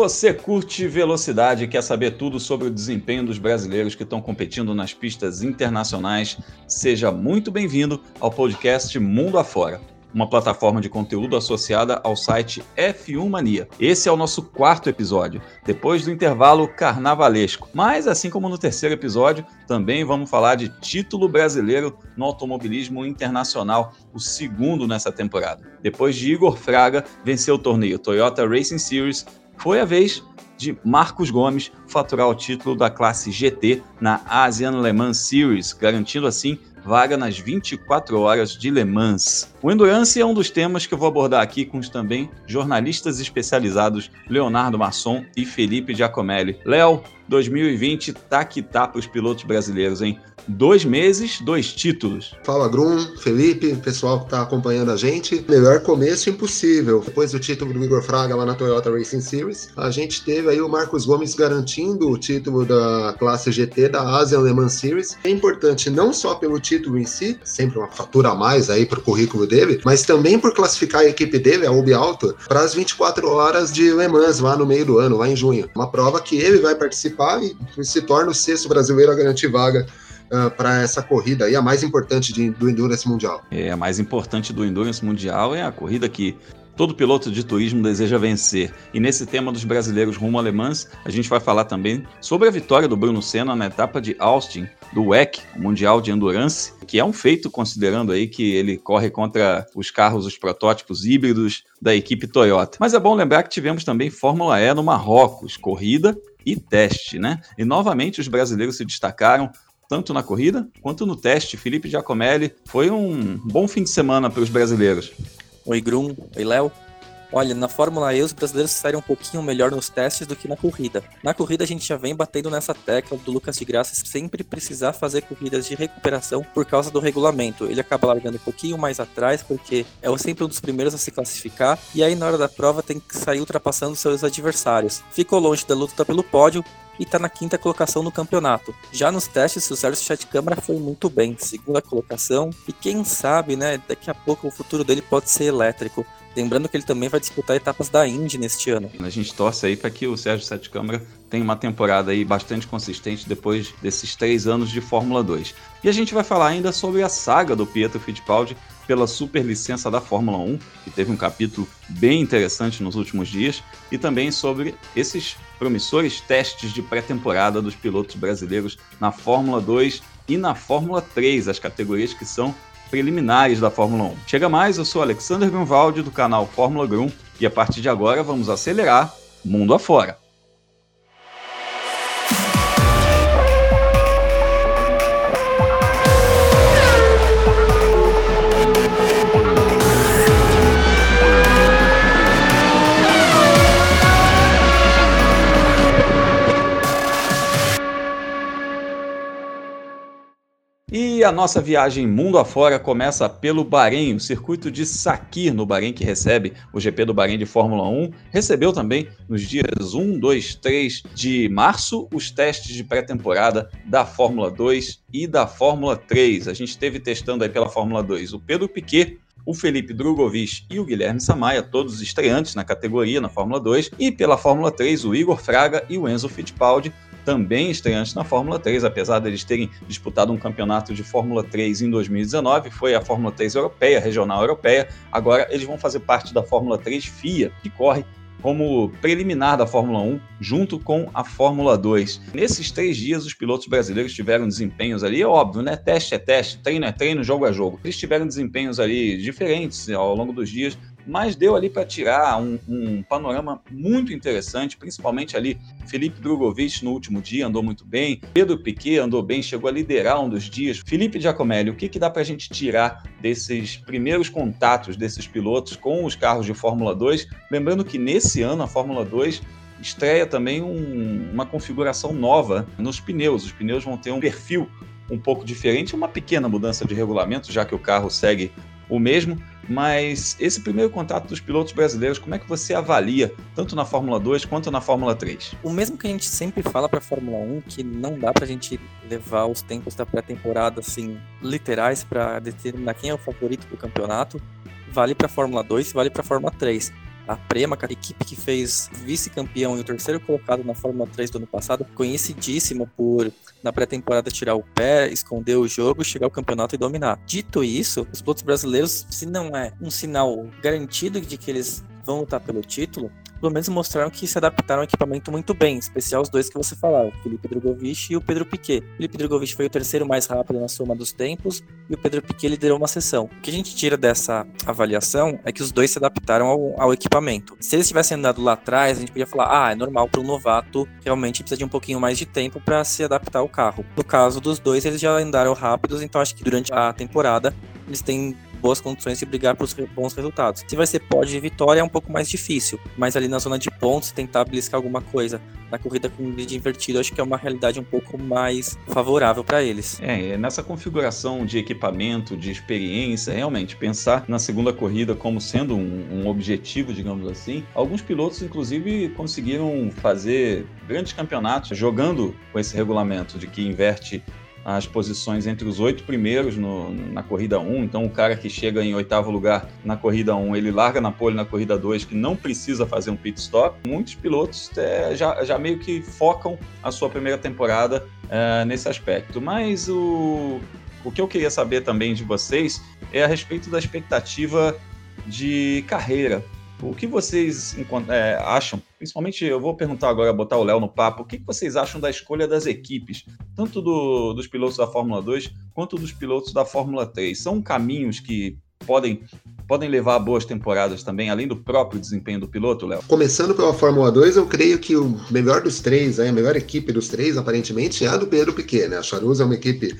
você curte velocidade e quer saber tudo sobre o desempenho dos brasileiros que estão competindo nas pistas internacionais, seja muito bem-vindo ao podcast Mundo Afora uma plataforma de conteúdo associada ao site F1 Mania. Esse é o nosso quarto episódio, depois do intervalo carnavalesco. Mas, assim como no terceiro episódio, também vamos falar de título brasileiro no automobilismo internacional, o segundo nessa temporada. Depois de Igor Fraga vencer o torneio Toyota Racing Series, foi a vez de Marcos Gomes faturar o título da classe GT na Asian Le Mans Series, garantindo assim vaga nas 24 horas de Le Mans. O Endurance é um dos temas que eu vou abordar aqui com os também jornalistas especializados Leonardo Masson e Felipe Giacomelli. Léo, 2020 tá que tá para os pilotos brasileiros, hein? Dois meses, dois títulos. Fala, Grum, Felipe, pessoal que está acompanhando a gente. Melhor começo impossível. Depois do título do Igor Fraga lá na Toyota Racing Series, a gente teve aí o Marcos Gomes garantindo o título da classe GT da Asian Le Mans Series. É importante não só pelo título em si, sempre uma fatura a mais aí para o currículo dele, mas também por classificar a equipe dele, a Ubi Alto, para as 24 horas de Le Mans lá no meio do ano, lá em junho. Uma prova que ele vai participar e se torna o sexto brasileiro a garantir vaga Uh, para essa corrida aí, a mais importante de, do Endurance Mundial. É, a mais importante do Endurance Mundial é a corrida que todo piloto de turismo deseja vencer. E nesse tema dos brasileiros rumo alemãs, a gente vai falar também sobre a vitória do Bruno Senna na etapa de Austin do WEC, Mundial de Endurance, que é um feito considerando aí que ele corre contra os carros, os protótipos híbridos da equipe Toyota. Mas é bom lembrar que tivemos também Fórmula E no Marrocos, corrida e teste, né? E novamente os brasileiros se destacaram tanto na corrida quanto no teste. Felipe Giacomelli foi um bom fim de semana para os brasileiros. Oi, Grum. Oi, Léo. Olha, na Fórmula E os brasileiros saíram um pouquinho melhor nos testes do que na corrida. Na corrida a gente já vem batendo nessa tecla do Lucas de Graça sempre precisar fazer corridas de recuperação por causa do regulamento. Ele acaba largando um pouquinho mais atrás porque é sempre um dos primeiros a se classificar e aí na hora da prova tem que sair ultrapassando seus adversários. Ficou longe da luta pelo pódio, e está na quinta colocação no campeonato. Já nos testes, o Sérgio Chat Câmara foi muito bem, segunda colocação, e quem sabe, né, daqui a pouco o futuro dele pode ser elétrico. Lembrando que ele também vai disputar etapas da Indy neste ano. A gente torce aí para que o Sérgio Sete Câmara tenha uma temporada aí bastante consistente depois desses três anos de Fórmula 2. E a gente vai falar ainda sobre a saga do Pietro Fittipaldi pela superlicença da Fórmula 1, que teve um capítulo bem interessante nos últimos dias, e também sobre esses promissores testes de pré-temporada dos pilotos brasileiros na Fórmula 2 e na Fórmula 3, as categorias que são preliminares da Fórmula 1. Chega mais, eu sou Alexander Grunwald do canal Fórmula Grum e a partir de agora vamos acelerar mundo afora. E a nossa viagem mundo afora começa pelo Bahrein, o circuito de Sakir no Bahrein, que recebe o GP do Bahrein de Fórmula 1. Recebeu também nos dias 1, 2, 3 de março os testes de pré-temporada da Fórmula 2 e da Fórmula 3. A gente esteve testando aí pela Fórmula 2 o Pedro Piquet, o Felipe Drogovic e o Guilherme Samaia, todos estreantes na categoria na Fórmula 2, e pela Fórmula 3 o Igor Fraga e o Enzo Fittipaldi, também estreantes na Fórmula 3, apesar deles terem disputado um campeonato de Fórmula 3 em 2019, foi a Fórmula 3 europeia, regional europeia. Agora eles vão fazer parte da Fórmula 3 FIA, que corre como preliminar da Fórmula 1, junto com a Fórmula 2. Nesses três dias, os pilotos brasileiros tiveram desempenhos ali, é óbvio, né? Teste é teste, treino é treino, jogo é jogo. Eles tiveram desempenhos ali diferentes ao longo dos dias, mas deu ali para tirar um, um, panorama muito interessante, principalmente ali Felipe Drogovic no último dia andou muito bem, Pedro Piquet andou bem, chegou a liderar um dos dias. Felipe Giacomelli, o que, que dá para a gente tirar desses primeiros contatos desses pilotos com os carros de Fórmula 2? Lembrando que nesse ano a Fórmula 2 estreia também um, uma configuração nova nos pneus. Os pneus vão ter um perfil um pouco diferente, uma pequena mudança de regulamento, já que o carro segue o mesmo, mas esse primeiro contato dos pilotos brasileiros, como é que você avalia, tanto na Fórmula 2 quanto na Fórmula 3? O mesmo que a gente sempre fala para a Fórmula 1, que não dá para a gente levar os tempos da pré-temporada assim literais para determinar quem é o favorito do campeonato, vale para a Fórmula 2 vale para a Fórmula 3. A Prema, a equipe que fez vice-campeão e o terceiro colocado na Fórmula 3 do ano passado, conhecidíssima por, na pré-temporada, tirar o pé, esconder o jogo, chegar ao campeonato e dominar. Dito isso, os pilotos brasileiros, se não é um sinal garantido de que eles vão lutar pelo título, pelo menos mostraram que se adaptaram ao equipamento muito bem, em especial os dois que você falava, Felipe Drogovic e o Pedro Piquet. O Felipe Drogovic foi o terceiro mais rápido na soma dos tempos e o Pedro Piquet liderou uma sessão. O que a gente tira dessa avaliação é que os dois se adaptaram ao, ao equipamento. Se eles tivessem andado lá atrás, a gente podia falar, ah, é normal para um novato realmente precisa de um pouquinho mais de tempo para se adaptar ao carro. No caso dos dois, eles já andaram rápidos, então acho que durante a temporada eles têm boas condições de brigar pelos bons resultados. Se vai ser pódio e vitória é um pouco mais difícil, mas ali na zona de pontos tentar beliscar alguma coisa na corrida com grid invertido, acho que é uma realidade um pouco mais favorável para eles. É, nessa configuração de equipamento, de experiência, realmente pensar na segunda corrida como sendo um, um objetivo, digamos assim. Alguns pilotos, inclusive, conseguiram fazer grandes campeonatos jogando com esse regulamento de que inverte as posições entre os oito primeiros no, na corrida 1. Então, o cara que chega em oitavo lugar na corrida 1, ele larga na pole na corrida 2, que não precisa fazer um pit stop. Muitos pilotos é, já, já meio que focam a sua primeira temporada é, nesse aspecto. Mas o, o que eu queria saber também de vocês é a respeito da expectativa de carreira o que vocês é, acham? Principalmente, eu vou perguntar agora, botar o Léo no papo, o que vocês acham da escolha das equipes, tanto do, dos pilotos da Fórmula 2 quanto dos pilotos da Fórmula 3? São caminhos que podem, podem levar a boas temporadas também, além do próprio desempenho do piloto, Léo? Começando pela Fórmula 2, eu creio que o melhor dos três, a melhor equipe dos três, aparentemente, é a do Pedro Piquet, né? A Charuz é uma equipe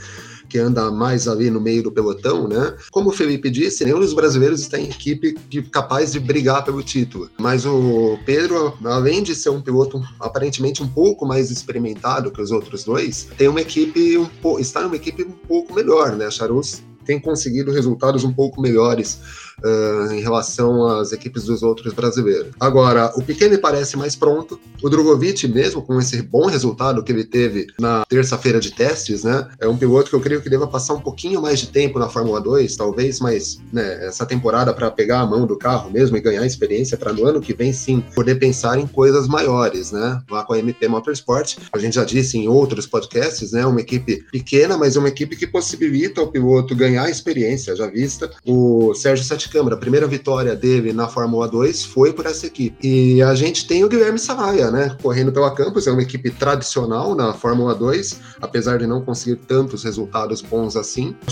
que anda mais ali no meio do pelotão, né? Como o Felipe disse, nenhum dos brasileiros está em equipe capaz de brigar pelo título. Mas o Pedro, além de ser um piloto aparentemente um pouco mais experimentado que os outros dois, tem uma equipe um está numa equipe um pouco melhor, né? A Charus tem conseguido resultados um pouco melhores uh, em relação às equipes dos outros brasileiros. Agora, o Piquet me parece mais pronto. O Drogovic, mesmo com esse bom resultado que ele teve na terça-feira de testes, né, é um piloto que eu creio que deva passar um pouquinho mais de tempo na Fórmula 2, talvez, mas né, essa temporada para pegar a mão do carro mesmo e ganhar experiência para no ano que vem sim poder pensar em coisas maiores, né? Lá com a MP Motorsport, a gente já disse em outros podcasts, né, uma equipe pequena, mas uma equipe que possibilita ao piloto ganhar experiência, já vista. O Sérgio Sete Câmara. A primeira vitória dele na Fórmula 2 foi por essa equipe. E a gente tem o Guilherme Samaia, né? Correndo pela Campus, é uma equipe tradicional na Fórmula 2, apesar de não conseguir tantos resultados bons assim. O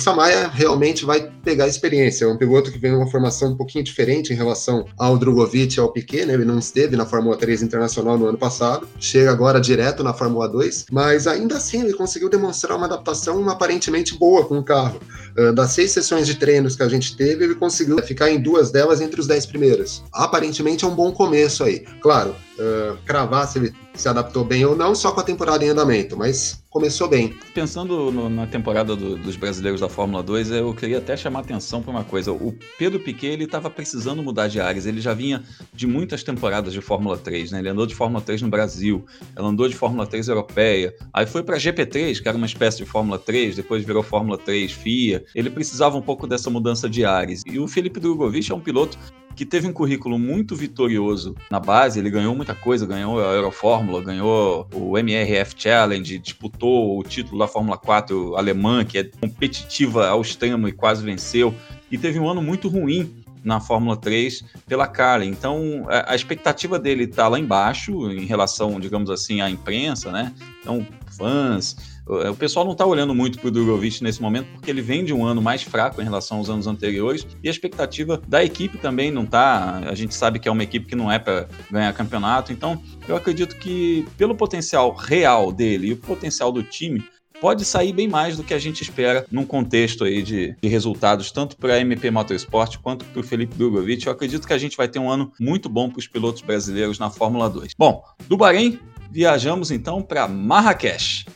realmente vai pegar experiência. É um piloto que vem uma formação um pouquinho diferente em relação ao Drogovic e ao Piquet, né? Ele não esteve na Fórmula 3 internacional no ano passado, chega agora direto na Fórmula 2, mas ainda assim ele conseguiu demonstrar uma adaptação aparentemente boa com o carro. Uh, das seis sessões de treinos que a gente teve, ele conseguiu ficar em duas delas entre os dez primeiros. Aparentemente é um bom começo aí. Claro, uh, cravar se ele se adaptou bem ou não, só com a temporada em andamento, mas começou bem. Pensando no, na temporada do, dos brasileiros da Fórmula 2, eu queria até chamar atenção para uma coisa. O Pedro Piquet ele estava precisando mudar de áreas. Ele já vinha de muitas temporadas de Fórmula 3, né? Ele andou de Fórmula 3 no Brasil, ele andou de Fórmula 3 europeia, aí foi para GP3, que era uma espécie de Fórmula 3, depois virou Fórmula 3 FIA. Ele precisava um pouco dessa mudança de áreas. E o Felipe Drogovic é um piloto que teve um currículo muito vitorioso na base, ele ganhou muita coisa, ganhou a Eurofórmula, ganhou o MRF Challenge, disputou o título da Fórmula 4 alemã, que é competitiva ao extremo e quase venceu, e teve um ano muito ruim na Fórmula 3 pela Carlin. Então, a expectativa dele está lá embaixo em relação, digamos assim, à imprensa, né? Então, fãs, o pessoal não está olhando muito para o Drogovic nesse momento porque ele vem de um ano mais fraco em relação aos anos anteriores e a expectativa da equipe também não está. A gente sabe que é uma equipe que não é para ganhar campeonato, então eu acredito que pelo potencial real dele e o potencial do time pode sair bem mais do que a gente espera num contexto aí de, de resultados, tanto para a MP Motorsport quanto para o Felipe Drogovic. Eu acredito que a gente vai ter um ano muito bom para os pilotos brasileiros na Fórmula 2. Bom, do Bahrein, viajamos então para Marrakech.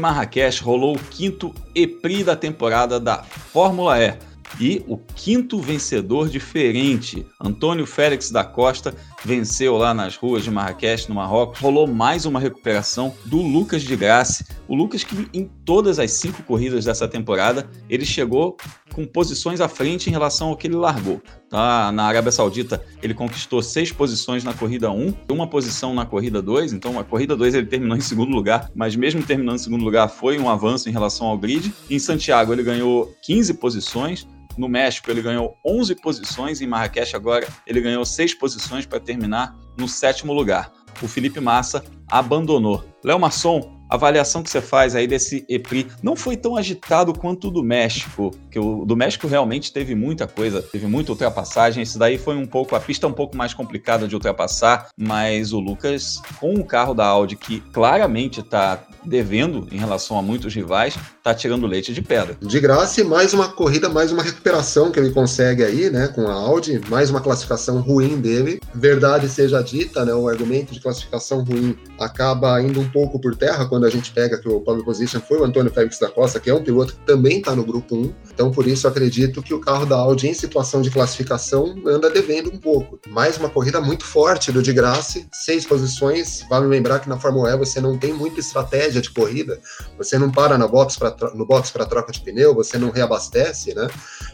Marrakech rolou o quinto EPRI da temporada da Fórmula E. E o quinto vencedor diferente, Antônio Félix da Costa, venceu lá nas ruas de Marrakech, no Marrocos. Rolou mais uma recuperação do Lucas de Graça. O Lucas que em todas as cinco corridas dessa temporada, ele chegou com posições à frente em relação ao que ele largou. Tá? Na Arábia Saudita, ele conquistou seis posições na corrida 1, uma posição na corrida 2, então a corrida 2 ele terminou em segundo lugar, mas mesmo terminando em segundo lugar foi um avanço em relação ao grid. Em Santiago ele ganhou 15 posições, no México ele ganhou 11 posições, em Marrakech agora ele ganhou 6 posições para terminar no sétimo lugar. O Felipe Massa abandonou. Léo Masson a avaliação que você faz aí desse EPRI não foi tão agitado quanto o do México, que o do México realmente teve muita coisa, teve muita ultrapassagem. Esse daí foi um pouco a pista um pouco mais complicada de ultrapassar, mas o Lucas com o carro da Audi que claramente está devendo em relação a muitos rivais, tá tirando leite de pedra. De graça e mais uma corrida, mais uma recuperação que ele consegue aí, né, com a Audi, mais uma classificação ruim dele. Verdade seja dita, né, o argumento de classificação ruim acaba indo um pouco por terra quando quando a gente pega que o pole position foi o Antônio Félix da Costa, que é um piloto que também está no grupo 1. Então, por isso, acredito que o carro da Audi, em situação de classificação, anda devendo um pouco. Mais uma corrida muito forte do de Graça, seis posições. Vale lembrar que na Fórmula E você não tem muita estratégia de corrida, você não para na box pra, no box para troca de pneu, você não reabastece, né?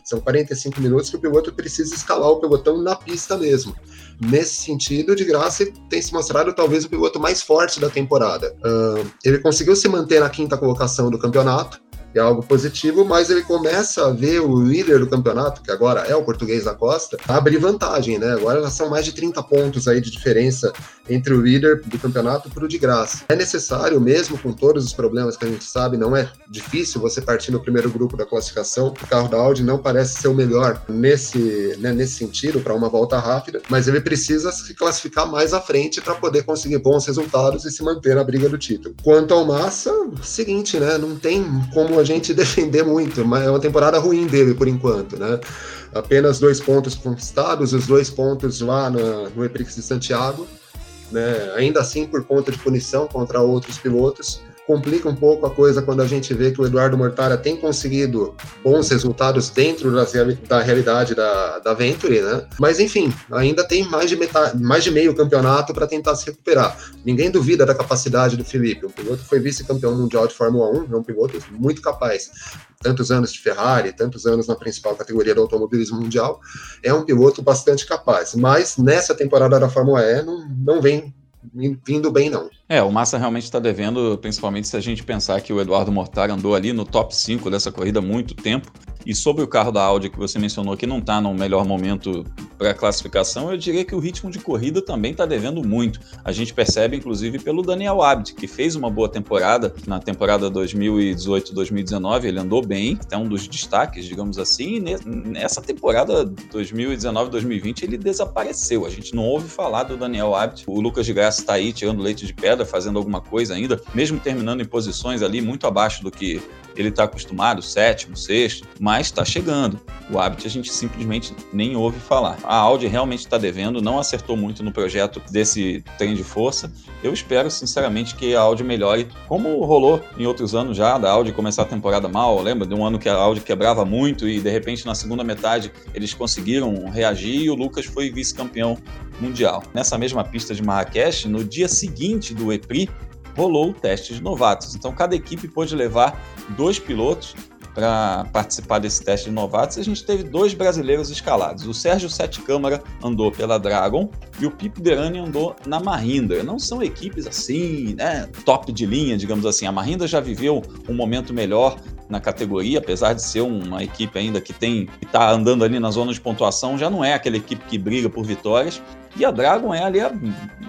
São 45 minutos que o piloto precisa escalar o pelotão na pista mesmo. Nesse sentido, de graça, tem se mostrado talvez o piloto mais forte da temporada. Uh, ele conseguiu se manter na quinta colocação do campeonato, é algo positivo, mas ele começa a ver o líder do campeonato, que agora é o português da Costa, abrir vantagem, né? Agora já são mais de 30 pontos aí de diferença entre o líder do campeonato e o de graça. É necessário, mesmo com todos os problemas que a gente sabe, não é difícil você partir no primeiro grupo da classificação. O carro da Audi não parece ser o melhor nesse, né, nesse sentido, para uma volta rápida, mas ele precisa se classificar mais à frente para poder conseguir bons resultados e se manter na briga do título. Quanto ao Massa, seguinte, né? Não tem como a gente defender muito, mas é uma temporada ruim dele por enquanto, né? Apenas dois pontos conquistados, os dois pontos lá no, no Eprix de Santiago, né? Ainda assim por conta de punição contra outros pilotos complica um pouco a coisa quando a gente vê que o Eduardo Mortara tem conseguido bons resultados dentro da realidade da, da Venturi, né? Mas enfim, ainda tem mais de, metade, mais de meio campeonato para tentar se recuperar. Ninguém duvida da capacidade do Felipe. O piloto foi vice-campeão mundial de Fórmula 1, é um piloto muito capaz. Tantos anos de Ferrari, tantos anos na principal categoria do automobilismo mundial, é um piloto bastante capaz. Mas nessa temporada da Fórmula E não, não vem vindo bem, não. É, o Massa realmente está devendo, principalmente se a gente pensar que o Eduardo Mortar andou ali no top 5 dessa corrida há muito tempo. E sobre o carro da Audi que você mencionou que não está no melhor momento para a classificação, eu diria que o ritmo de corrida também está devendo muito. A gente percebe, inclusive, pelo Daniel Abd, que fez uma boa temporada na temporada 2018-2019. Ele andou bem, é um dos destaques, digamos assim. E nessa temporada 2019-2020 ele desapareceu. A gente não ouve falar do Daniel Abd. O Lucas de Graça está aí tirando leite de pedra, fazendo alguma coisa ainda, mesmo terminando em posições ali muito abaixo do que ele está acostumado, sétimo, sexto, mas está chegando. O Habit a gente simplesmente nem ouve falar. A Audi realmente está devendo, não acertou muito no projeto desse trem de força. Eu espero, sinceramente, que a Audi melhore, como rolou em outros anos já, da Audi começar a temporada mal. Lembra de um ano que a Audi quebrava muito e de repente na segunda metade eles conseguiram reagir e o Lucas foi vice-campeão mundial. Nessa mesma pista de Marrakech, no dia seguinte do EPRI, rolou o teste de novatos. Então, cada equipe pôde levar dois pilotos para participar desse teste de novatos. A gente teve dois brasileiros escalados. O Sérgio Sete Câmara andou pela Dragon e o Pipo Derani andou na Mahindra. Não são equipes assim, né, top de linha, digamos assim. A Mahindra já viveu um momento melhor na categoria, apesar de ser uma equipe ainda que tem está andando ali na zona de pontuação, já não é aquela equipe que briga por vitórias. E a Dragon é ali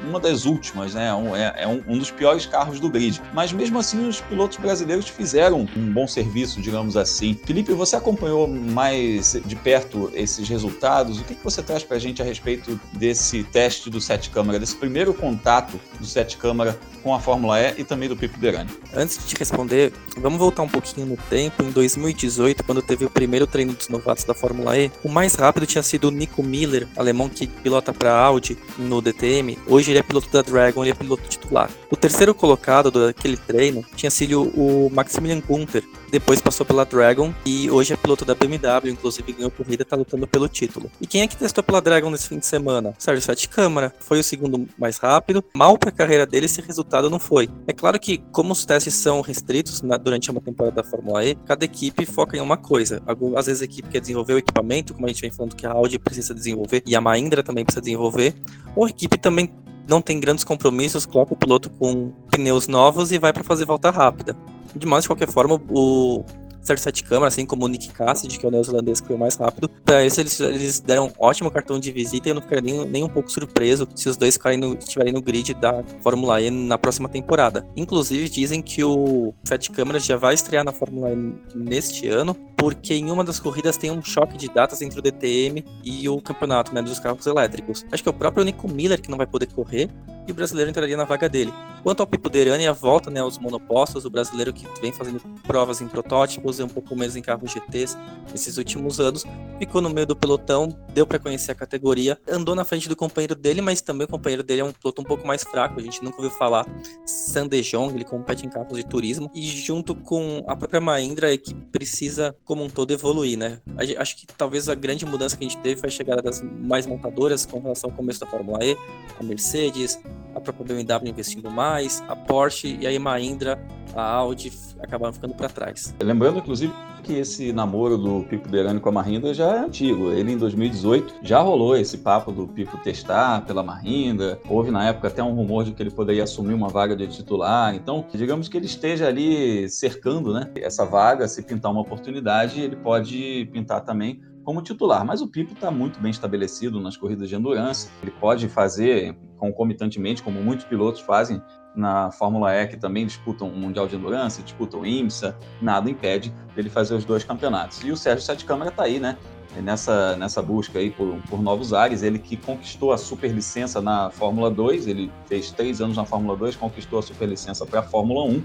uma das últimas, né? É, é um, um, dos piores carros do grid. Mas mesmo assim, os pilotos brasileiros fizeram um bom serviço, digamos assim. Felipe, você acompanhou mais de perto esses resultados? O que, que você traz para a gente a respeito desse teste do Sete Câmara, desse primeiro contato do Sete Câmara com a Fórmula E e também do Pipo Derani? Antes de te responder, vamos voltar um pouquinho no tempo. Em 2018, quando teve o primeiro treino dos novatos da Fórmula E, o mais rápido tinha sido o Nico Miller, alemão que pilota para a Audi no DTM. Hoje ele é piloto da Dragon, ele é piloto titular. O terceiro colocado daquele treino tinha sido o Maximilian Gunther, depois passou pela Dragon e hoje é piloto da BMW, inclusive ganhou corrida, tá lutando pelo título. E quem é que testou pela Dragon nesse fim de semana? Sérgio Sete Câmara, foi o segundo mais rápido. Mal para a carreira dele esse resultado não foi. É claro que como os testes são restritos na, durante uma temporada da Fórmula E, cada equipe foca em uma coisa. Às vezes a equipe quer desenvolver o equipamento, como a gente vem falando que a Audi precisa desenvolver e a Mahindra também precisa desenvolver, ou a equipe também não tem grandes compromissos, coloca o piloto com pneus novos e vai para fazer volta rápida. De mais de qualquer forma, o Sérgio Sete Câmara, assim como o Nick Cassidy, que é o neozelandês que foi mais rápido. Para isso, eles, eles deram um ótimo cartão de visita e eu não ficaria nem, nem um pouco surpreso se os dois no, estiverem no grid da Fórmula E na próxima temporada. Inclusive, dizem que o Sete Câmara já vai estrear na Fórmula E neste ano, porque em uma das corridas tem um choque de datas entre o DTM e o campeonato né, dos carros elétricos. Acho que é o próprio Nico Miller que não vai poder correr e o brasileiro entraria na vaga dele. Quanto ao Pipo Derani, a volta né, aos monopostos, o brasileiro que vem fazendo provas em protótipos e um pouco menos em carros GTs nesses últimos anos, ficou no meio do pelotão, deu para conhecer a categoria, andou na frente do companheiro dele, mas também o companheiro dele é um piloto um pouco mais fraco, a gente nunca ouviu falar. Sandejong, ele compete em carros de turismo, e junto com a própria Mahindra, é que precisa, como um todo, evoluir, né? Acho que talvez a grande mudança que a gente teve foi a chegada das mais montadoras com relação ao começo da Fórmula E, a Mercedes, a própria BMW investindo mais, a Porsche e a Mahindra, a Audi acabaram ficando para trás. Lembrando, inclusive, que esse namoro do Pipo Derani com a Mahindra já é antigo. Ele, em 2018, já rolou esse papo do Pipo testar pela Mahindra. Houve, na época, até um rumor de que ele poderia assumir uma vaga de titular. Então, digamos que ele esteja ali cercando né, essa vaga. Se pintar uma oportunidade, ele pode pintar também como titular, mas o Pipo está muito bem estabelecido nas corridas de endurance. Ele pode fazer concomitantemente, como muitos pilotos fazem na Fórmula E, que também disputam o Mundial de Endurance, disputam o IMSA, nada impede dele fazer os dois campeonatos. E o Sérgio Sete Câmara está aí, né? Nessa, nessa busca aí por, por novos ares, ele que conquistou a superlicença na Fórmula 2, ele fez três anos na Fórmula 2, conquistou a superlicença para a Fórmula 1,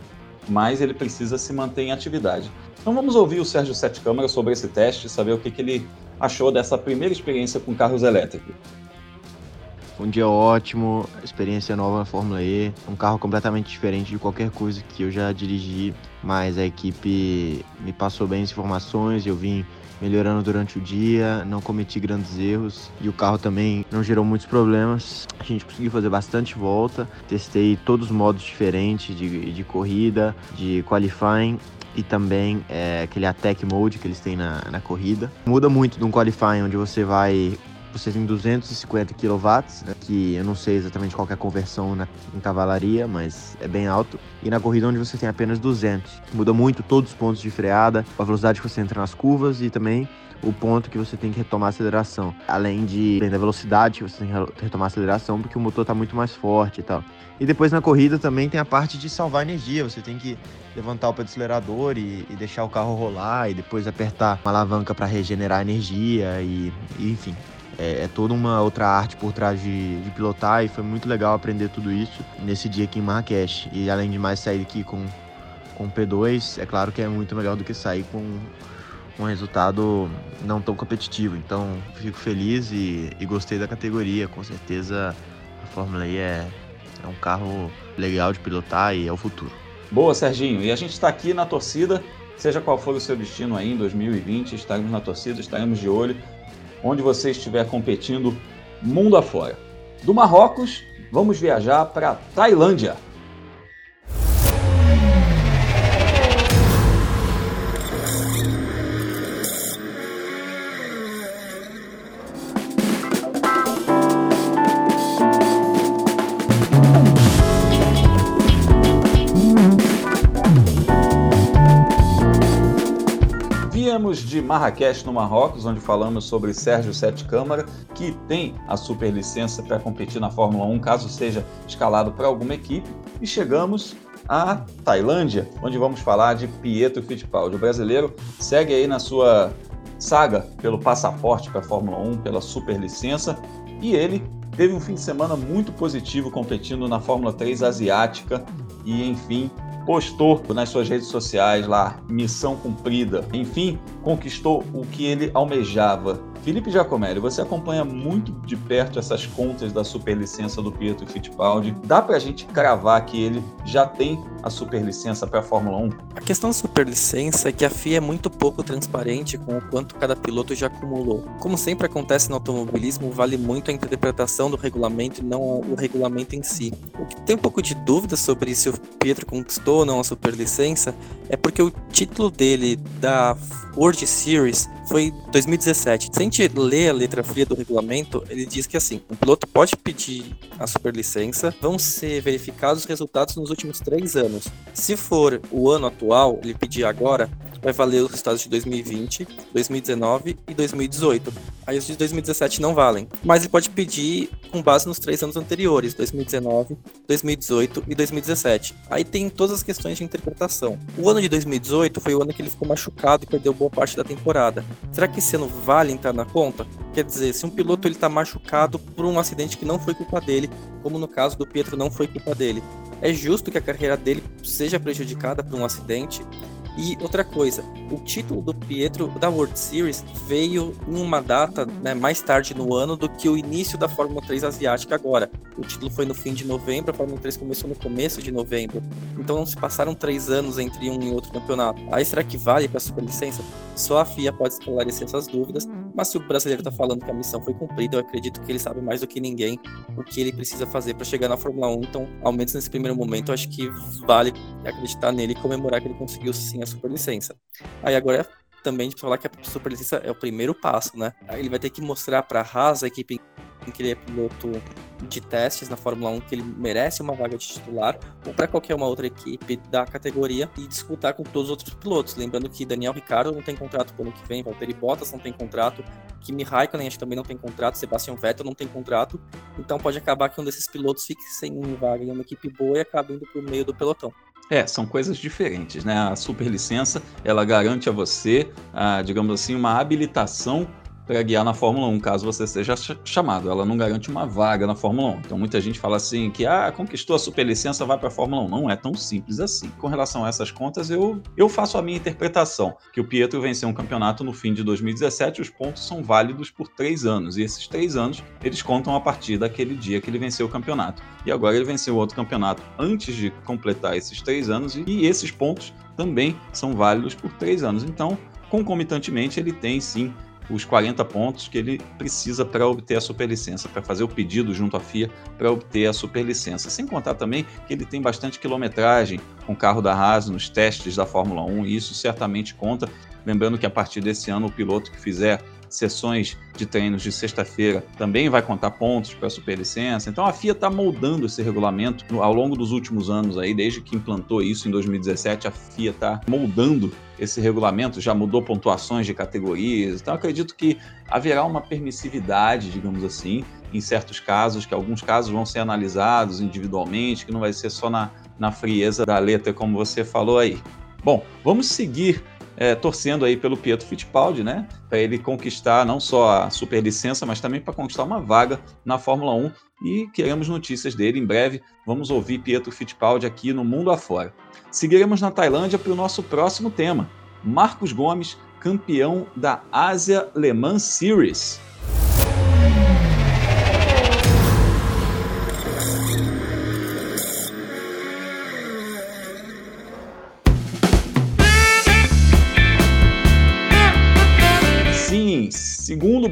mas ele precisa se manter em atividade. Então vamos ouvir o Sérgio Sete Câmara sobre esse teste, saber o que, que ele achou dessa primeira experiência com carros elétricos. Um dia ótimo, experiência nova na Fórmula E, um carro completamente diferente de qualquer coisa que eu já dirigi, mas a equipe me passou bem as informações, eu vim melhorando durante o dia, não cometi grandes erros e o carro também não gerou muitos problemas. A gente conseguiu fazer bastante volta, testei todos os modos diferentes de, de corrida, de qualifying e também é, aquele attack mode que eles têm na, na corrida. Muda muito de um qualifying onde você vai você tem 250 kW, né, que eu não sei exatamente qual é a conversão na, em cavalaria, mas é bem alto. E na corrida onde você tem apenas 200. Muda muito todos os pontos de freada, a velocidade que você entra nas curvas e também o ponto que você tem que retomar a aceleração. Além de além da velocidade que você tem que retomar a aceleração, porque o motor está muito mais forte e tal. E depois na corrida também tem a parte de salvar energia. Você tem que levantar o acelerador e, e deixar o carro rolar e depois apertar uma alavanca para regenerar energia e, e enfim. É, é, toda uma outra arte por trás de, de, pilotar e foi muito legal aprender tudo isso nesse dia aqui em Marrakech. E além de mais sair aqui com, com P2, é claro que é muito melhor do que sair com um resultado não tão competitivo. Então fico feliz e, e gostei da categoria. Com certeza a Fórmula E é, é um carro legal de pilotar e é o futuro. Boa, Serginho. E a gente está aqui na torcida, seja qual for o seu destino aí em 2020, estaremos na torcida, estaremos de olho, onde você estiver competindo mundo afora. Do Marrocos, vamos viajar para Tailândia. De Marrakech, no Marrocos, onde falamos sobre Sérgio Sete Câmara, que tem a superlicença para competir na Fórmula 1, caso seja escalado para alguma equipe. E chegamos à Tailândia, onde vamos falar de Pietro Fittipaldi. O brasileiro segue aí na sua saga pelo passaporte para a Fórmula 1, pela superlicença, e ele teve um fim de semana muito positivo competindo na Fórmula 3 asiática e, enfim, postou nas suas redes sociais lá, missão cumprida. Enfim, conquistou o que ele almejava. Felipe Giacomelli, você acompanha muito de perto essas contas da superlicença do Pietro Fittipaldi. Dá para a gente cravar que ele já tem a superlicença para a Fórmula 1? A questão da superlicença é que a FIA é muito pouco transparente com o quanto cada piloto já acumulou. Como sempre acontece no automobilismo, vale muito a interpretação do regulamento e não o regulamento em si. O que tem um pouco de dúvida sobre se o Pietro conquistou ou não a superlicença é porque o título dele da World Series foi 2017. Se a gente ler a letra fria do regulamento, ele diz que assim, o piloto pode pedir a superlicença, vão ser verificados os resultados nos últimos três anos. Se for o ano atual, ele pedir agora, vai valer os resultados de 2020, 2019 e 2018. Aí os de 2017 não valem. Mas ele pode pedir com base nos três anos anteriores, 2019, 2018 e 2017. Aí tem todas as questões de interpretação. O ano de 2018 foi o ano que ele ficou machucado e perdeu boa parte da temporada. Será que esse ano vale entrar na conta? Quer dizer, se um piloto ele está machucado por um acidente que não foi culpa dele, como no caso do Pietro não foi culpa dele, é justo que a carreira dele seja prejudicada por um acidente? E outra coisa, o título do Pietro da World Series veio em uma data né, mais tarde no ano do que o início da Fórmula 3 asiática agora. O título foi no fim de novembro, a Fórmula 3 começou no começo de novembro. Então não se passaram três anos entre um e outro campeonato. Aí será que vale para a superlicença? Só a FIA pode esclarecer essas dúvidas, mas se o brasileiro está falando que a missão foi cumprida, eu acredito que ele sabe mais do que ninguém o que ele precisa fazer para chegar na Fórmula 1. Então, ao menos nesse primeiro momento, eu acho que vale acreditar nele e comemorar que ele conseguiu sim superlicença. Aí agora é também de falar que a superlicença é o primeiro passo, né? Aí ele vai ter que mostrar para a Haas, a equipe em que ele é piloto de testes na Fórmula 1 que ele merece uma vaga de titular ou para qualquer uma outra equipe da categoria e disputar com todos os outros pilotos. Lembrando que Daniel Ricciardo não tem contrato para o ano que vem, Valtteri Bottas não tem contrato, Kimi Raikkonen acho que também não tem contrato, Sebastian Vettel não tem contrato, então pode acabar que um desses pilotos fique sem vaga em uma equipe boa e acabe indo para o meio do pelotão. É, são coisas diferentes, né? A superlicença, ela garante a você, a, digamos assim, uma habilitação para guiar na Fórmula 1, caso você seja chamado. Ela não garante uma vaga na Fórmula 1. Então muita gente fala assim que ah, conquistou a superlicença, vai para a Fórmula 1. Não é tão simples assim. Com relação a essas contas, eu, eu faço a minha interpretação, que o Pietro venceu um campeonato no fim de 2017, os pontos são válidos por três anos, e esses três anos eles contam a partir daquele dia que ele venceu o campeonato. E agora ele venceu outro campeonato antes de completar esses três anos, e esses pontos também são válidos por três anos. Então, concomitantemente, ele tem sim os 40 pontos que ele precisa para obter a superlicença, para fazer o pedido junto à FIA para obter a superlicença. Sem contar também que ele tem bastante quilometragem com o carro da Haas nos testes da Fórmula 1, e isso certamente conta. Lembrando que a partir desse ano, o piloto que fizer sessões de treinos de sexta-feira também vai contar pontos para a superlicença. Então a FIA está moldando esse regulamento ao longo dos últimos anos aí, desde que implantou isso em 2017, a FIA está moldando esse regulamento, já mudou pontuações de categorias. Então acredito que haverá uma permissividade, digamos assim, em certos casos, que alguns casos vão ser analisados individualmente, que não vai ser só na, na frieza da letra, como você falou aí. Bom, vamos seguir é, torcendo aí pelo Pietro Fittipaldi, né? Para ele conquistar não só a superlicença, mas também para conquistar uma vaga na Fórmula 1. E queremos notícias dele em breve. Vamos ouvir Pietro Fittipaldi aqui no Mundo Afora. Seguiremos na Tailândia para o nosso próximo tema. Marcos Gomes, campeão da Ásia Le Mans Series.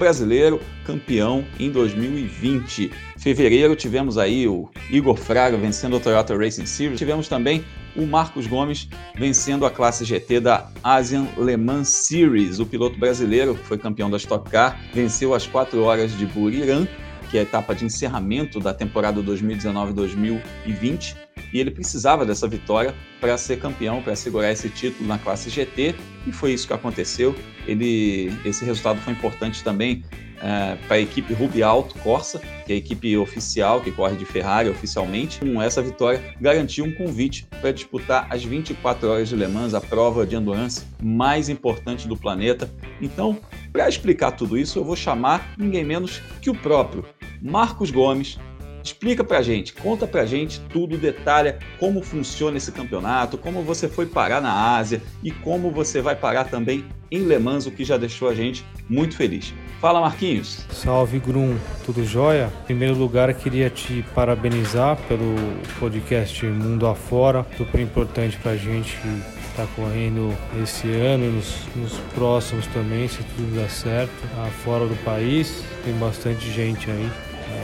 Brasileiro campeão em 2020. Fevereiro tivemos aí o Igor Fraga vencendo o Toyota Racing Series. Tivemos também o Marcos Gomes vencendo a classe GT da Asian Le Mans Series. O piloto brasileiro, que foi campeão da Stock Car, venceu as 4 horas de Buriram, que é a etapa de encerramento da temporada 2019-2020 e ele precisava dessa vitória para ser campeão, para segurar esse título na classe GT, e foi isso que aconteceu. Ele, esse resultado foi importante também é, para a equipe Ruby Alto Corsa, que é a equipe oficial que corre de Ferrari oficialmente. Com essa vitória, garantiu um convite para disputar as 24 horas de Le Mans, a prova de endurance mais importante do planeta. Então, para explicar tudo isso, eu vou chamar ninguém menos que o próprio Marcos Gomes, Explica pra gente, conta pra gente tudo, detalha como funciona esse campeonato, como você foi parar na Ásia e como você vai parar também em Le Mans, o que já deixou a gente muito feliz. Fala, Marquinhos. Salve, Grum. Tudo jóia? Em primeiro lugar, queria te parabenizar pelo podcast Mundo Afora. Super importante pra gente está correndo esse ano e nos, nos, próximos também, se tudo der certo. Fora do país, tem bastante gente aí.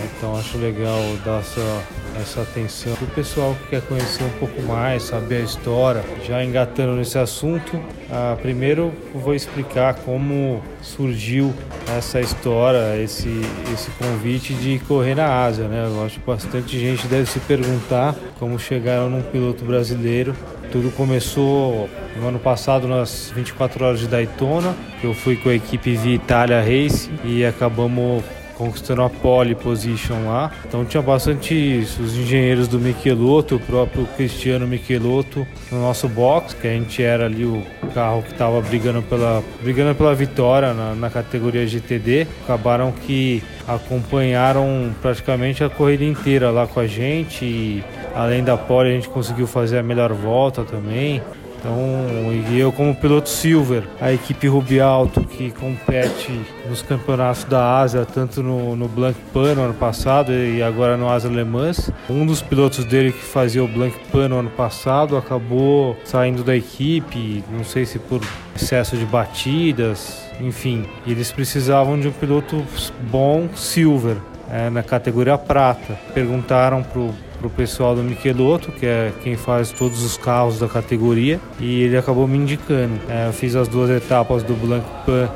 Então acho legal dar essa, essa atenção para o pessoal que quer conhecer um pouco mais, saber a história. Já engatando nesse assunto, ah, primeiro vou explicar como surgiu essa história, esse, esse convite de correr na Ásia. Né? Eu acho que bastante gente deve se perguntar como chegaram num piloto brasileiro tudo começou no ano passado nas 24 horas de Daytona, eu fui com a equipe Via Itália Race e acabamos conquistando a pole position lá. Então tinha bastante os engenheiros do Michelotto, o próprio Cristiano Michelotto no nosso box, que a gente era ali o carro que estava brigando pela, brigando pela vitória na, na, categoria GTD. Acabaram que acompanharam praticamente a corrida inteira lá com a gente e além da pole a gente conseguiu fazer a melhor volta também. Então, e eu como piloto Silver, a equipe Ruby Alto que compete nos campeonatos da Ásia, tanto no, no Blanc Pan no ano passado e agora no Asa Le Mans. Um dos pilotos dele que fazia o Blanc Pan no ano passado acabou saindo da equipe, não sei se por excesso de batidas, enfim. eles precisavam de um piloto bom Silver. É, na categoria prata. Perguntaram pro pro pessoal do Michelotto, que é quem faz todos os carros da categoria, e ele acabou me indicando. É, eu fiz as duas etapas do Blanc Pan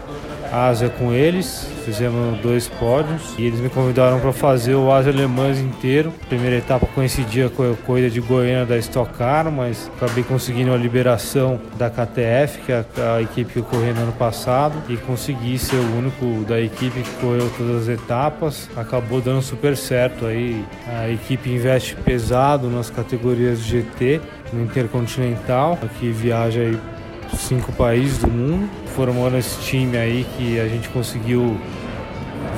Ásia com eles, fizemos dois pódios e eles me convidaram para fazer o Ásia Le Mans inteiro. Primeira etapa coincidia com a corrida de Goiânia da Stock Car, mas acabei conseguindo a liberação da KTF, que é a equipe que eu corri no ano passado, e consegui ser o único da equipe que correu todas as etapas. Acabou dando super certo aí. A equipe investe pesado nas categorias GT no Intercontinental, que viaja aí cinco países do mundo, formando esse time aí que a gente conseguiu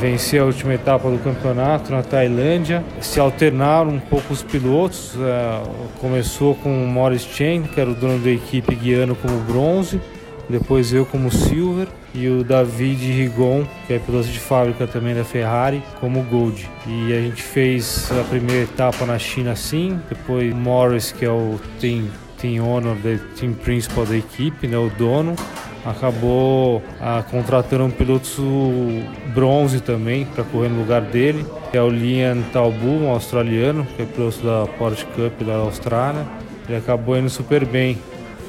vencer a última etapa do campeonato na Tailândia. Se alternaram um pouco os pilotos. Uh, começou com o Morris Chen, que era o dono da equipe, guiando como bronze. Depois eu como silver e o David Rigon, que é piloto de fábrica também da Ferrari, como gold. E a gente fez a primeira etapa na China assim, depois Morris, que é o team team owner, the team principal da equipe, né, o dono, acabou ah, contratando um piloto bronze também para correr no lugar dele, que é o Liam Talbu, um australiano, que é piloto da Porsche Cup da Austrália. Ele acabou indo super bem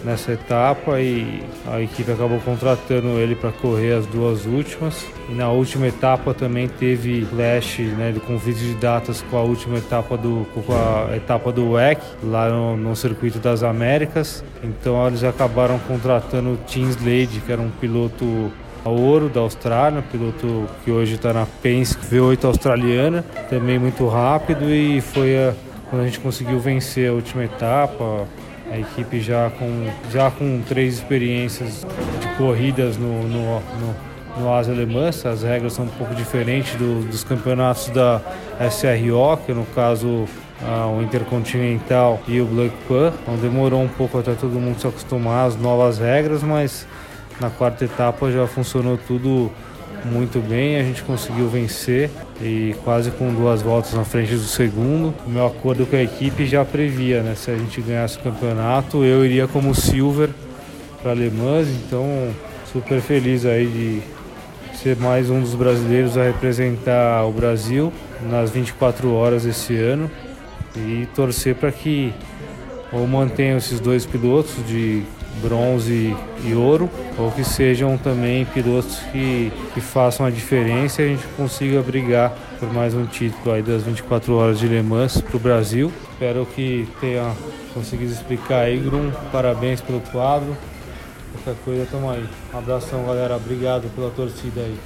nessa etapa e a equipe acabou contratando ele para correr as duas últimas. E na última etapa também teve flash, né, de convite de datas com a última etapa do com a etapa do WEC lá no, no circuito das Américas. Então eles acabaram contratando o Tim Slade, que era um piloto a ouro da Austrália, piloto que hoje está na Penske V8 australiana, também muito rápido e foi a, quando a gente conseguiu vencer a última etapa, a equipe já com, já com três experiências de corridas no, no, no, no Asa Alemã, as regras são um pouco diferentes do, dos campeonatos da SRO, que no caso ah, o Intercontinental e o Black Pan. Então demorou um pouco até todo mundo se acostumar às novas regras, mas na quarta etapa já funcionou tudo muito bem, a gente conseguiu vencer e quase com duas voltas na frente do segundo. O meu acordo com a equipe já previa, né? Se a gente ganhasse o campeonato, eu iria como silver para Le Mans, então super feliz aí de ser mais um dos brasileiros a representar o Brasil nas 24 horas esse ano e torcer para que ou mantenham esses dois pilotos de bronze e ouro, ou que sejam também pilotos que, que façam a diferença e a gente consiga brigar por mais um título aí das 24 horas de Le Mans para o Brasil. Espero que tenha conseguido explicar aí, Grum. Parabéns pelo quadro. Qualquer coisa, tamo aí. Um abração, galera. Obrigado pela torcida aí.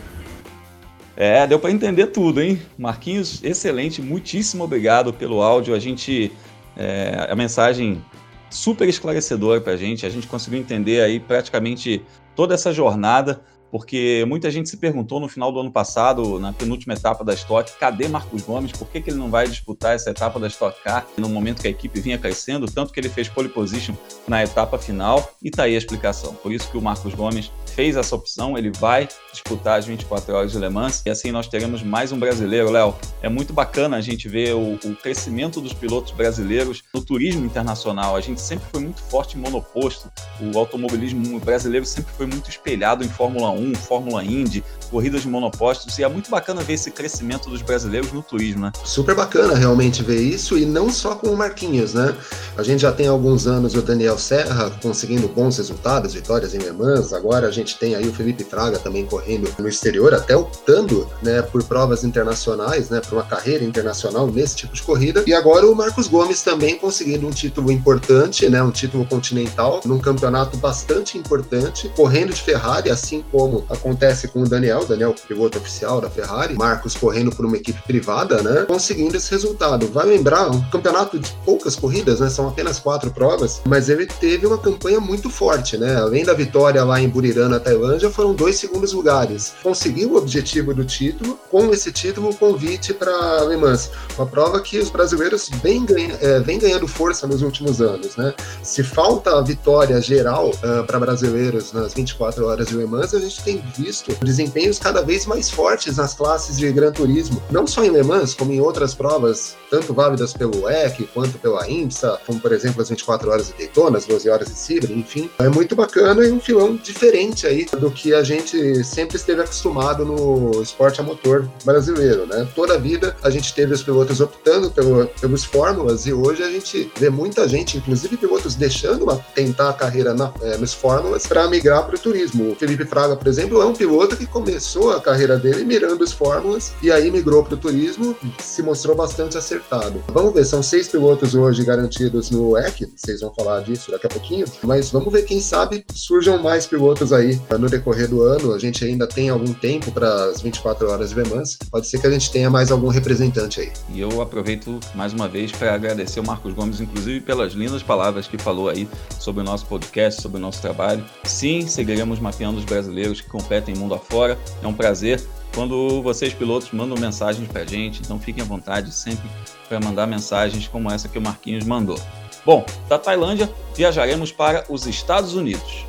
É, deu para entender tudo, hein? Marquinhos, excelente. Muitíssimo obrigado pelo áudio. A gente. É, a mensagem super esclarecedor para a gente. A gente conseguiu entender aí praticamente toda essa jornada porque muita gente se perguntou no final do ano passado, na penúltima etapa da Stock, cadê Marcos Gomes? Por que, que ele não vai disputar essa etapa da Stock Car no momento que a equipe vinha crescendo? Tanto que ele fez pole position na etapa final e tá aí a explicação. Por isso que o Marcos Gomes fez essa opção, ele vai disputar as 24 horas de Le Mans e assim nós teremos mais um brasileiro, Léo. É muito bacana a gente ver o, o, crescimento dos pilotos brasileiros no turismo internacional. A gente sempre foi muito forte em monoposto, o automobilismo brasileiro sempre foi muito espelhado em Fórmula 1, Fórmula Indy, corridas de monopostos e é muito bacana ver esse crescimento dos brasileiros no turismo, né? Super bacana realmente ver isso e não só com o Marquinhos, né? A gente já tem alguns anos o Daniel Serra conseguindo bons resultados, vitórias em Le Mans, agora a gente gente tem aí o Felipe Fraga também correndo no exterior, até optando né, por provas internacionais, né, por uma carreira internacional nesse tipo de corrida. E agora o Marcos Gomes também conseguindo um título importante, né, um título continental, num campeonato bastante importante, correndo de Ferrari, assim como acontece com o Daniel, Daniel, piloto oficial da Ferrari, Marcos correndo por uma equipe privada, né, conseguindo esse resultado. Vai lembrar, um campeonato de poucas corridas, né, são apenas quatro provas, mas ele teve uma campanha muito forte, né, além da vitória lá em Burirã, na Tailândia foram dois segundos lugares. Conseguiu o objetivo do título, com esse título, o convite para Le Mans. Uma prova que os brasileiros vêm, ganha, é, vem ganhando força nos últimos anos. Né? Se falta a vitória geral uh, para brasileiros nas 24 horas de Le Mans, a gente tem visto desempenhos cada vez mais fortes nas classes de Gran Turismo, não só em Le Mans, como em outras provas, tanto válidas pelo WEC quanto pela IMSA, como por exemplo as 24 horas de Daytona, as 12 horas de Sebring, enfim. É muito bacana e um filão diferente aí do que a gente sempre esteve acostumado no esporte a motor brasileiro, né? Toda a vida a gente teve os pilotos optando pelo, pelos fórmulas e hoje a gente vê muita gente, inclusive pilotos deixando a, tentar a carreira na, é, nos fórmulas para migrar para o turismo. O Felipe Fraga, por exemplo, é um piloto que começou a carreira dele mirando os fórmulas e aí migrou para o turismo, se mostrou bastante acertado. Vamos ver, são seis pilotos hoje garantidos no WEC, vocês vão falar disso daqui a pouquinho, mas vamos ver, quem sabe surjam mais pilotos aí no decorrer do ano, a gente ainda tem algum tempo para as 24 horas de Le Mans, pode ser que a gente tenha mais algum representante aí. E eu aproveito mais uma vez para agradecer o Marcos Gomes, inclusive pelas lindas palavras que falou aí sobre o nosso podcast, sobre o nosso trabalho. Sim, seguiremos mapeando os brasileiros que competem mundo afora. É um prazer quando vocês pilotos mandam mensagens para a gente, então fiquem à vontade sempre para mandar mensagens como essa que o Marquinhos mandou. Bom, da Tailândia viajaremos para os Estados Unidos.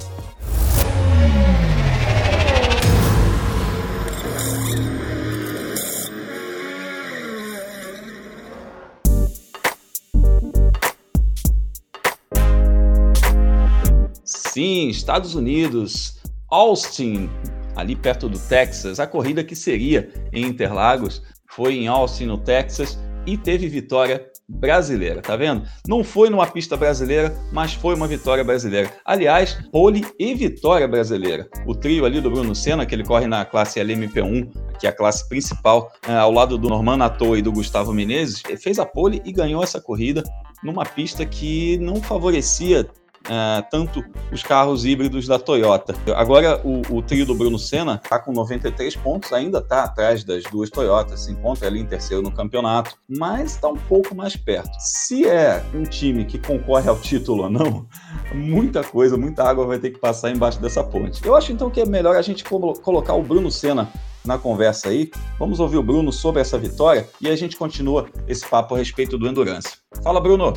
Sim, Estados Unidos, Austin, ali perto do Texas. A corrida que seria em Interlagos foi em Austin, no Texas, e teve vitória brasileira, tá vendo? Não foi numa pista brasileira, mas foi uma vitória brasileira. Aliás, pole e vitória brasileira. O trio ali do Bruno Senna, que ele corre na classe LMP1, que é a classe principal, é, ao lado do Norman Atou e do Gustavo Menezes, fez a pole e ganhou essa corrida numa pista que não favorecia uh, tanto os carros híbridos da Toyota. Agora, o, o trio do Bruno Senna está com 93 pontos, ainda está atrás das duas Toyotas, se encontra ali em terceiro no campeonato, mas está um pouco mais perto. Se é um time que concorre ao título ou não, muita coisa, muita água vai ter que passar embaixo dessa ponte. Eu acho então que é melhor a gente colocar o Bruno Senna na conversa aí. Vamos ouvir o Bruno sobre essa vitória e a gente continua esse papo a respeito do Endurance. Fala, Bruno!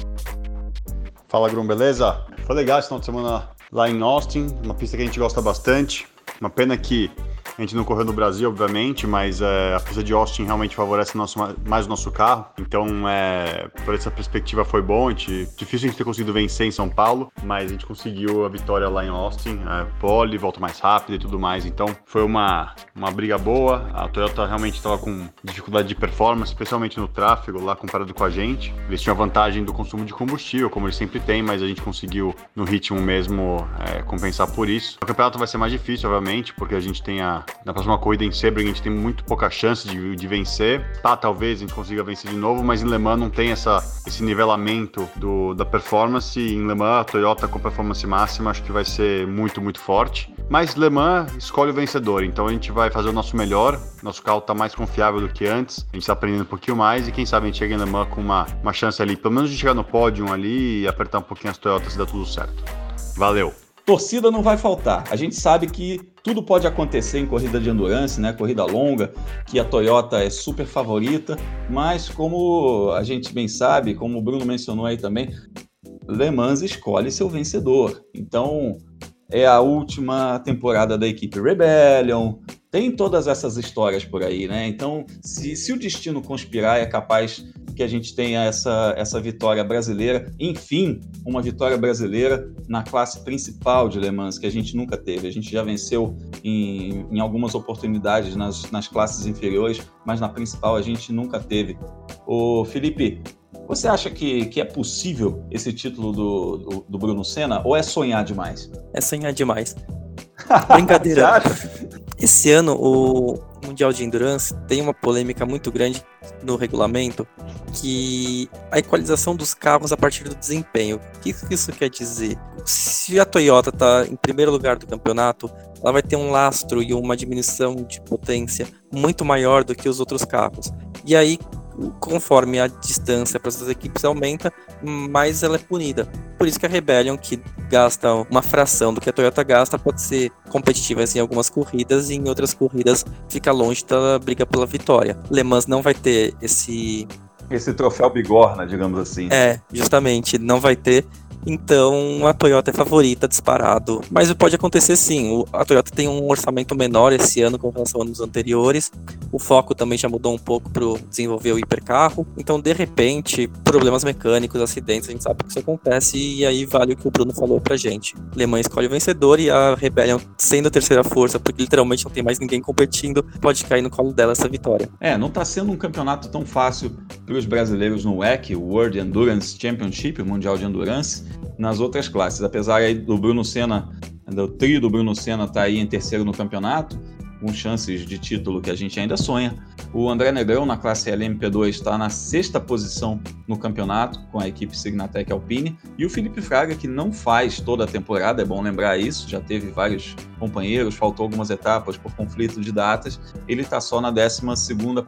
Fala, Grum, beleza? Foi legal esse final de semana lá em Austin, uma pista que a gente gosta bastante. Uma pena que a gente não correu no Brasil, obviamente, mas é, a pista de Austin realmente favorece nosso, mais o nosso carro. Então, é, por essa perspectiva, foi bom. A gente, difícil a gente ter conseguido vencer em São Paulo, mas a gente conseguiu a vitória lá em Austin. É, pole, volta mais rápida e tudo mais. Então, foi uma, uma briga boa. A Toyota realmente estava com dificuldade de performance, especialmente no tráfego, lá comparado com a gente. Eles tinham a vantagem do consumo de combustível, como eles sempre têm, mas a gente conseguiu, no ritmo mesmo, é, compensar por isso. O campeonato vai ser mais difícil, obviamente, porque a gente tem a na próxima corrida em Sebring a gente tem muito pouca chance de, de vencer. Tá, talvez a gente consiga vencer de novo, mas em Le Mans não tem essa, esse nivelamento do, da performance. Em Le Mans, a Toyota com performance máxima acho que vai ser muito, muito forte. Mas Le Mans escolhe o vencedor, então a gente vai fazer o nosso melhor. Nosso carro tá mais confiável do que antes, a gente tá aprendendo um pouquinho mais e quem sabe a gente chega em Le Mans com uma, uma chance ali, pelo menos de chegar no pódio ali e apertar um pouquinho as Toyotas e dar tudo certo. Valeu! Torcida não vai faltar. A gente sabe que tudo pode acontecer em corrida de endurance, né? Corrida longa, que a Toyota é super favorita, mas como a gente bem sabe, como o Bruno mencionou aí também, Le Mans escolhe seu vencedor. Então, é a última temporada da equipe Rebellion, tem todas essas histórias por aí, né? Então, se, se o destino conspirar, é capaz que a gente tenha essa, essa vitória brasileira, enfim, uma vitória brasileira na classe principal de Le Mans, que a gente nunca teve. A gente já venceu em, em algumas oportunidades nas, nas classes inferiores, mas na principal a gente nunca teve. O Felipe, você acha que, que é possível esse título do, do, do Bruno Senna ou é sonhar demais? É sonhar demais. Brincadeira. Esse ano o Mundial de Endurance tem uma polêmica muito grande no regulamento que a equalização dos carros a partir do desempenho. O que isso quer dizer? Se a Toyota está em primeiro lugar do campeonato, ela vai ter um lastro e uma diminuição de potência muito maior do que os outros carros. E aí conforme a distância para essas equipes aumenta, mais ela é punida. Por isso que a Rebellion, que gasta uma fração do que a Toyota gasta, pode ser competitiva em algumas corridas e em outras corridas fica longe da briga pela vitória. Le Mans não vai ter esse esse troféu bigorna, digamos assim. É, justamente, não vai ter então a Toyota é favorita, disparado. Mas pode acontecer sim. A Toyota tem um orçamento menor esse ano com relação aos anos anteriores. O foco também já mudou um pouco para desenvolver o hipercarro. Então, de repente, problemas mecânicos, acidentes, a gente sabe que isso acontece. E aí vale o que o Bruno falou pra gente. Le Mans escolhe o vencedor e a Rebellion, sendo a terceira força, porque literalmente não tem mais ninguém competindo, pode cair no colo dela essa vitória. É, não tá sendo um campeonato tão fácil para os brasileiros no WEC, World Endurance Championship, o Mundial de Endurance nas outras classes. Apesar aí do Bruno Senna, do trio do Bruno Senna estar tá aí em terceiro no campeonato, com chances de título que a gente ainda sonha. O André Negrão, na classe LMP2, está na sexta posição no campeonato, com a equipe Signatec Alpine. E o Felipe Fraga, que não faz toda a temporada, é bom lembrar isso, já teve vários companheiros, faltou algumas etapas por conflito de datas, ele está só na 12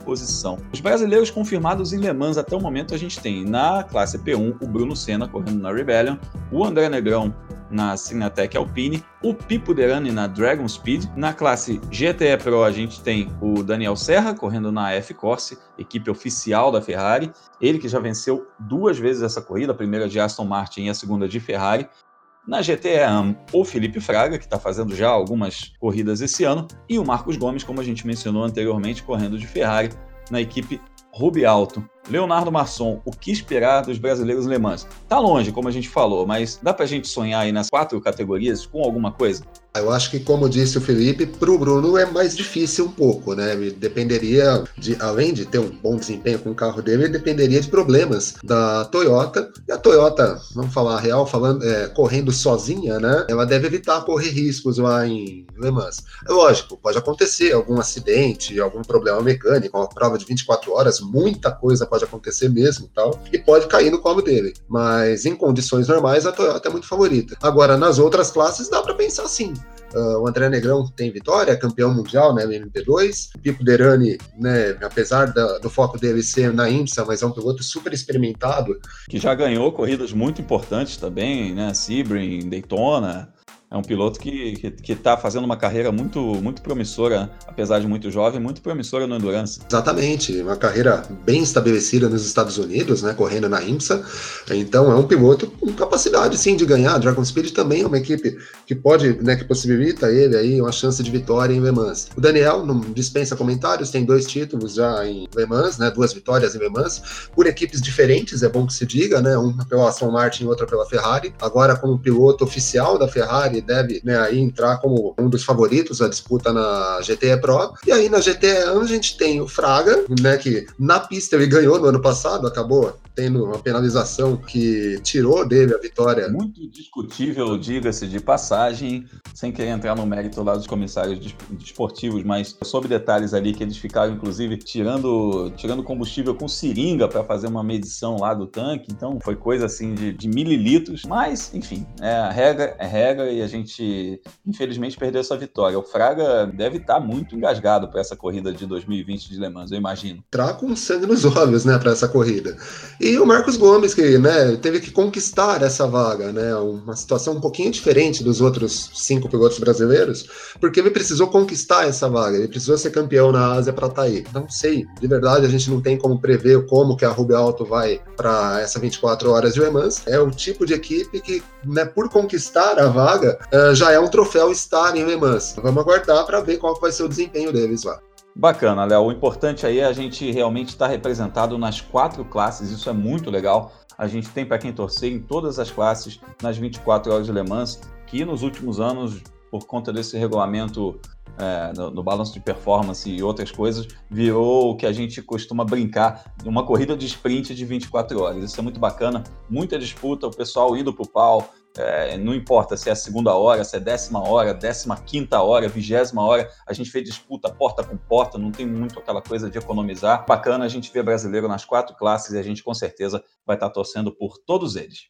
posição. Os brasileiros confirmados em Le Mans até o momento a gente tem na classe P1 o Bruno Senna correndo na Rebellion, o André Negrão na Signatec Alpine, o Pipo Derani na Dragon Speed. Na classe GTE Pro a gente tem o Daniel Serra correndo na F-Corse, equipe oficial da Ferrari. Ele que já venceu duas vezes essa corrida, a primeira de Aston Martin e a segunda de Ferrari. Na GTE AM, o Felipe Fraga, que está fazendo já algumas corridas esse ano, e o Marcos Gomes, como a gente mencionou anteriormente, correndo de Ferrari na equipe Rubi Alto. Leonardo Masson, o que esperar dos brasileiros Le Mans? Tá longe, como a gente falou, mas dá pra gente sonhar aí nas quatro categorias com alguma coisa? Eu acho que, como disse o Felipe, para o Bruno é mais difícil um pouco, né? Dependeria, de, além de ter um bom desempenho com o carro dele, ele dependeria de problemas da Toyota. E a Toyota, vamos falar real, falando, é, correndo sozinha, né? Ela deve evitar correr riscos lá em Le Mans. É lógico, pode acontecer algum acidente, algum problema mecânico, uma prova de 24 horas, muita coisa pode acontecer mesmo tal, e pode cair no colo dele. Mas em condições normais, a Toyota é muito favorita. Agora, nas outras classes, dá para pensar assim. Uh, o André Negrão tem vitória, campeão mundial né, no MP2. Pipo Derani, né, apesar da, do foco dele ser na IMSA, mas é um piloto super experimentado. Que já ganhou corridas muito importantes também, né? Sebring, Daytona é um piloto que está fazendo uma carreira muito, muito promissora, apesar de muito jovem, muito promissora no Endurance. Exatamente, uma carreira bem estabelecida nos Estados Unidos, né, correndo na IMSA. Então é um piloto com capacidade sim de ganhar. Dragon Speed também é uma equipe que pode, né, que possibilita ele aí uma chance de vitória em Le Mans. O Daniel não dispensa comentários, tem dois títulos já em Le Mans, né, duas vitórias em Le Mans, por equipes diferentes, é bom que se diga, né, uma pela Aston Martin e outra pela Ferrari. Agora como piloto oficial da Ferrari deve né, aí entrar como um dos favoritos à disputa na GTE Pro. E aí na GTE a gente tem o Fraga, né, que na pista ele ganhou no ano passado, acabou tendo uma penalização que tirou dele a vitória. Muito discutível, diga-se de passagem, sem querer entrar no mérito lá dos comissários desportivos, mas sobre detalhes ali que eles ficaram, inclusive, tirando, tirando combustível com seringa para fazer uma medição lá do tanque, então foi coisa assim de, de mililitros, mas enfim, é, a regra é regra e a gente gente, infelizmente, perdeu essa vitória. O Fraga deve estar muito engasgado para essa corrida de 2020 de Le Mans, eu imagino. Tá com sangue nos olhos, né, para essa corrida. E o Marcos Gomes, que né, teve que conquistar essa vaga, né, uma situação um pouquinho diferente dos outros cinco pilotos brasileiros, porque ele precisou conquistar essa vaga, ele precisou ser campeão na Ásia para estar tá aí. Não sei, de verdade, a gente não tem como prever como que a Rubio Alto vai para essa 24 horas de Le Mans. É o tipo de equipe que, né, por conquistar a vaga, uh, já é um troféu estar em Le Mans. Vamos aguardar para ver qual vai ser o desempenho deles lá. Bacana, Léo. O importante aí é a gente realmente estar representado nas quatro classes, isso é muito legal. A gente tem para quem torcer em todas as classes nas 24 horas de Le Mans, que nos últimos anos, por conta desse regulamento é, no, no, balanço de performance e outras coisas, virou o que a gente costuma brincar, uma corrida de sprint de 24 horas. Isso é muito bacana, muita disputa, o pessoal indo para o pau, é, não importa se é a segunda hora, se é décima hora, décima quinta hora, vigésima hora, a gente vê disputa porta com porta, não tem muito aquela coisa de economizar. Bacana a gente ver brasileiro nas quatro classes e a gente com certeza vai estar torcendo por todos eles.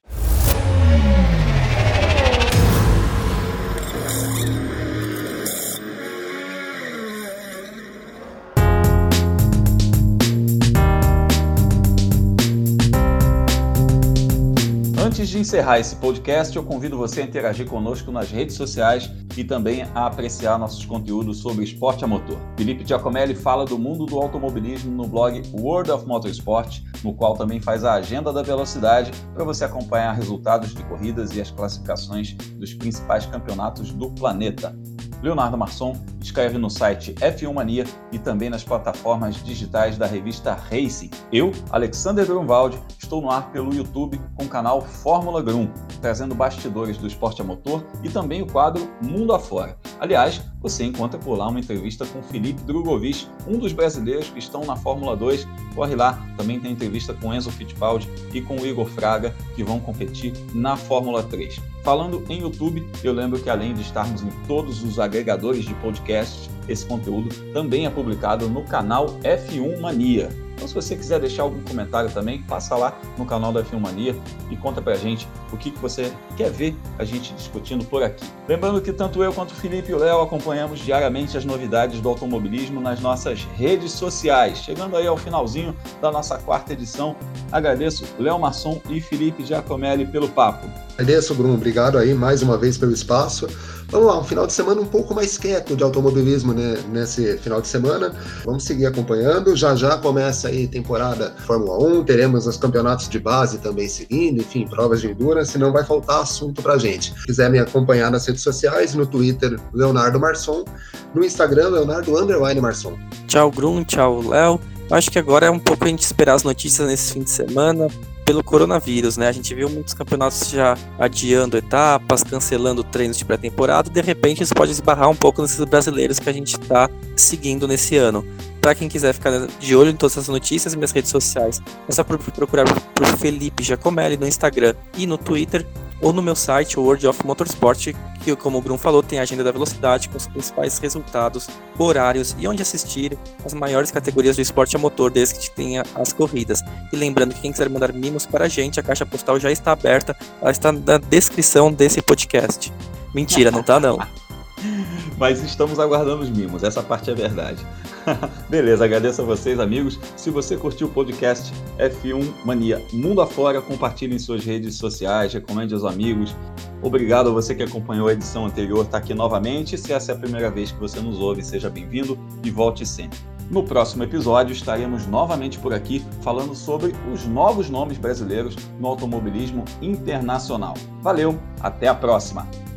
Antes de encerrar esse podcast, eu convido você a interagir conosco nas redes sociais e também a apreciar nossos conteúdos sobre esporte a motor. Felipe Giacomelli fala do mundo do automobilismo no blog World of Motorsport, no qual também faz a agenda da velocidade para você acompanhar resultados de corridas e as classificações dos principais campeonatos do planeta. Leonardo Marçom escreve no site F1 Mania e também nas plataformas digitais da revista Racing. Eu, Alexander Grunwald, estou no ar pelo YouTube com o canal Fórmula Grum, trazendo bastidores do esporte a motor e também o quadro Mundo Afora. Aliás, você encontra por lá uma entrevista com Felipe Drogovic, um dos brasileiros que estão na Fórmula 2. Corre lá, também tem entrevista com Enzo Fittipaldi e com o Igor Fraga, que vão competir na Fórmula 3. Falando em YouTube, eu lembro que além de estarmos em todos os agregadores de podcast, esse conteúdo também é publicado no canal F1 Mania. Então, se você quiser deixar algum comentário também, passa lá no canal da Filmania e conta pra gente o que, que você quer ver a gente discutindo por aqui. Lembrando que tanto eu quanto o Felipe e o Léo acompanhamos diariamente as novidades do automobilismo nas nossas redes sociais. Chegando aí ao finalzinho da nossa quarta edição, agradeço Léo Masson e Felipe Giacomelli pelo papo. Agradeço, Bruno. Obrigado aí mais uma vez pelo espaço. Vamos lá, um final de semana um pouco mais quieto de automobilismo né, nesse final de semana. Vamos seguir acompanhando. Já já começa aí temporada Fórmula 1, teremos os campeonatos de base também seguindo, enfim, provas de endurance, não vai faltar assunto pra gente. Se quiser me acompanhar nas redes sociais, no Twitter, Leonardo Marçom, no Instagram, Leonardo Underline Marçom. Tchau, Bruno, tchau, Léo. Acho que agora é um pouco a gente esperar as notícias nesse fim de semana, pelo coronavírus, né? A gente viu muitos campeonatos já adiando etapas, cancelando treinos de pré-temporada, de repente isso pode esbarrar um pouco nesses brasileiros que a gente está seguindo nesse ano. Para quem quiser ficar de olho em todas essas notícias, minhas redes sociais, é só procurar por Felipe Giacomelli no Instagram e no Twitter, ou no meu site, World of Motorsport, que, como o Bruno falou, tem a agenda da velocidade com os principais resultados, horários e onde assistir as maiores categorias do esporte a motor desde que tenha as corridas. E lembrando que quem quiser mandar mimos para a gente, a caixa postal já está aberta, ela está na descrição desse podcast. Mentira, não tá não. Mas estamos aguardando os mimos, essa parte é verdade. Beleza, agradeço a vocês, amigos. Se você curtiu o podcast F1 Mania Mundo Afora, compartilhe em suas redes sociais, recomende aos amigos. Obrigado a você que acompanhou a edição anterior, está aqui novamente. Se essa é a primeira vez que você nos ouve, seja bem-vindo e volte sempre. No próximo episódio estaremos novamente por aqui falando sobre os novos nomes brasileiros no automobilismo internacional. Valeu, até a próxima!